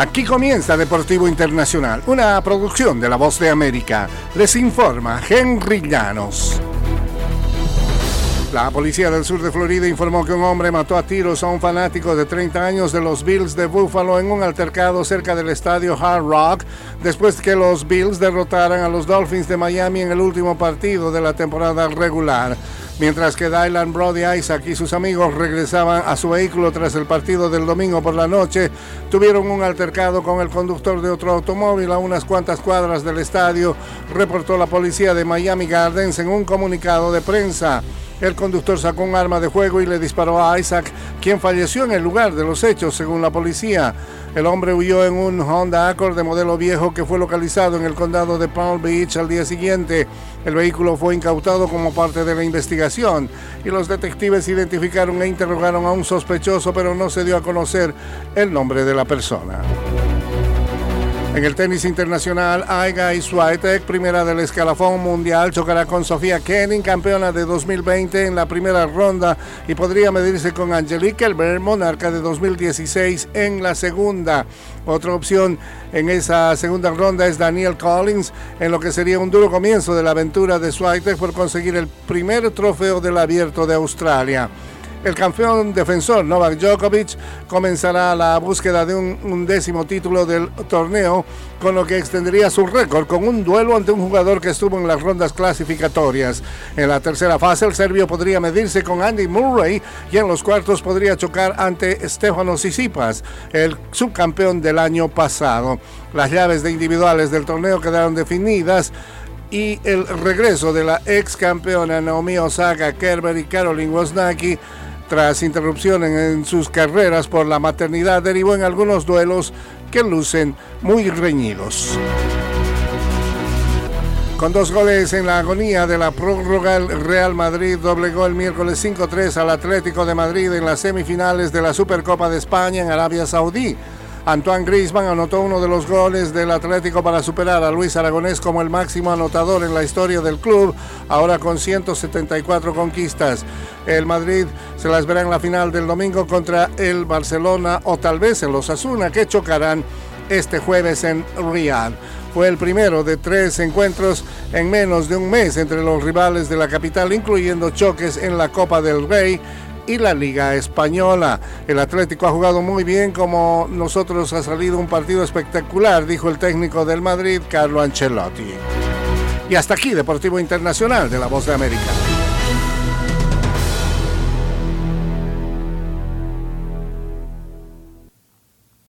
Aquí comienza Deportivo Internacional, una producción de La Voz de América. Les informa Henry Llanos. La policía del sur de Florida informó que un hombre mató a tiros a un fanático de 30 años de los Bills de Buffalo en un altercado cerca del estadio Hard Rock, después que los Bills derrotaran a los Dolphins de Miami en el último partido de la temporada regular. Mientras que Dylan Brody Isaac y sus amigos regresaban a su vehículo tras el partido del domingo por la noche, tuvieron un altercado con el conductor de otro automóvil a unas cuantas cuadras del estadio, reportó la policía de Miami Gardens en un comunicado de prensa. El conductor sacó un arma de fuego y le disparó a Isaac, quien falleció en el lugar de los hechos, según la policía. El hombre huyó en un Honda Accord de modelo viejo que fue localizado en el condado de Palm Beach al día siguiente. El vehículo fue incautado como parte de la investigación y los detectives identificaron e interrogaron a un sospechoso, pero no se dio a conocer el nombre de la persona. En el tenis internacional, Aiga Swiatek, primera del escalafón mundial, chocará con Sofía Kenin, campeona de 2020 en la primera ronda y podría medirse con Angelique Kerber, monarca de 2016 en la segunda. Otra opción en esa segunda ronda es Daniel Collins, en lo que sería un duro comienzo de la aventura de Swiatek por conseguir el primer trofeo del Abierto de Australia. El campeón defensor Novak Djokovic comenzará la búsqueda de un, décimo título del torneo, con lo que extendería su récord con un duelo ante un jugador que estuvo en las rondas clasificatorias. En la tercera fase, el serbio podría medirse con Andy Murray y en los cuartos podría chocar ante Stefanos Tsitsipas, el subcampeón del año pasado. Las llaves de individuales del torneo quedaron definidas y el regreso de la ex campeona Naomi Osaka, Kerber y Caroline Wozniacki tras interrupción en sus carreras por la maternidad, derivó en algunos duelos que lucen muy reñidos. Con dos goles en la agonía de la prórroga, el Real Madrid doblegó el miércoles 5-3 al Atlético de Madrid en las semifinales de la Supercopa de España en Arabia Saudí. Antoine Griezmann anotó uno de los goles del Atlético para superar a Luis Aragonés como el máximo anotador en la historia del club, ahora con 174 conquistas. El Madrid se las verá en la final del domingo contra el Barcelona o tal vez en los Asuna que chocarán este jueves en Riyadh. Fue el primero de tres encuentros en menos de un mes entre los rivales de la capital, incluyendo choques en la Copa del Rey y la Liga Española. El Atlético ha jugado muy bien como nosotros ha salido un partido espectacular, dijo el técnico del Madrid, Carlo Ancelotti. Y hasta aquí, Deportivo Internacional de la Voz de América.